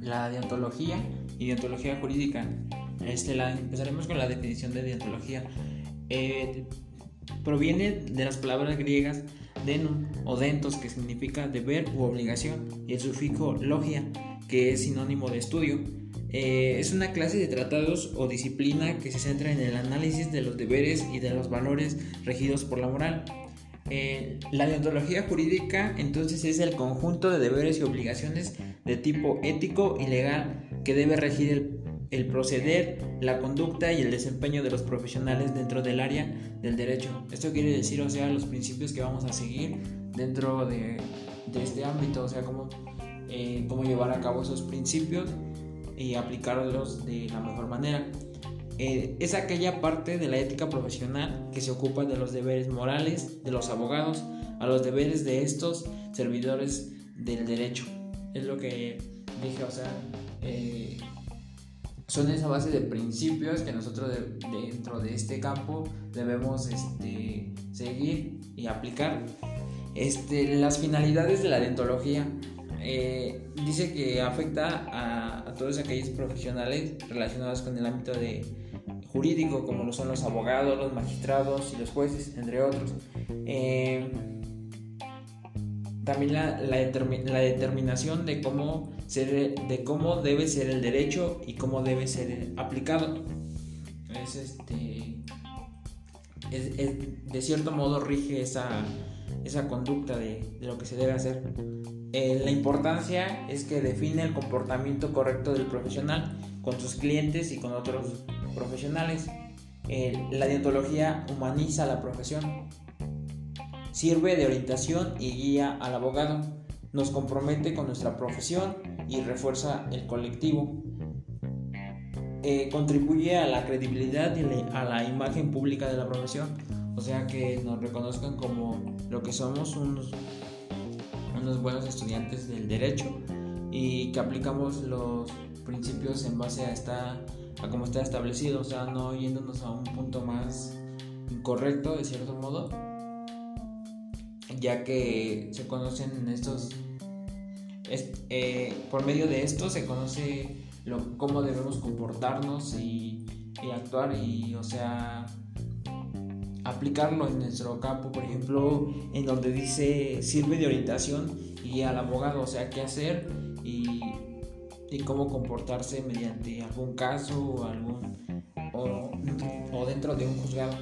la deontología y deontología jurídica. Este, la, empezaremos con la definición de deontología. Eh, proviene de las palabras griegas denon o dentos, que significa deber u obligación, y el sufijo logia, que es sinónimo de estudio. Eh, es una clase de tratados o disciplina que se centra en el análisis de los deberes y de los valores regidos por la moral. Eh, la deontología jurídica entonces es el conjunto de deberes y obligaciones de tipo ético y legal que debe regir el, proceder, la conducta y el desempeño de los profesionales dentro del área del derecho. Esto quiere decir, o sea, los principios que vamos a seguir dentro de, de este ámbito, o sea, cómo, eh, cómo llevar a cabo esos principios y aplicarlos de la mejor manera. Eh, es aquella parte de la ética profesional que se ocupa de los deberes morales de los abogados a los deberes de estos servidores del derecho. Es lo que dije, o sea, eh, son esa base de principios que nosotros dentro de este campo debemos este, seguir y aplicar. Este, las finalidades de la dentología eh, dice que afecta a, a, todos aquellos profesionales relacionados con el ámbito de jurídico, como lo son los abogados, los magistrados y los jueces, entre otros. Eh, también la, determinación de cómo, debe ser el derecho y cómo debe ser aplicado. Es este, es, es, de cierto modo rige esa, conducta de, de, lo que se debe hacer. Eh, la importancia es que define el comportamiento correcto del profesional con sus clientes y con otros profesionales. La deontología humaniza la profesión, sirve de orientación y guía al abogado, nos compromete con nuestra profesión y refuerza el colectivo. Eh, contribuye a la credibilidad y a la imagen pública de la profesión, o sea que nos reconozcan como lo que somos unos, unos buenos estudiantes del derecho y que aplicamos los principios en base a esta a como está establecido, o sea, no yéndonos a un punto más incorrecto de cierto modo, ya que se conocen estos, eh, por medio de esto se conoce lo, cómo debemos comportarnos y actuar y, o sea, aplicarlo en nuestro campo, por ejemplo, en donde dice sirve de orientación y al abogado, o sea, qué hacer y y cómo comportarse mediante algún caso o, algún, o dentro de un juzgado.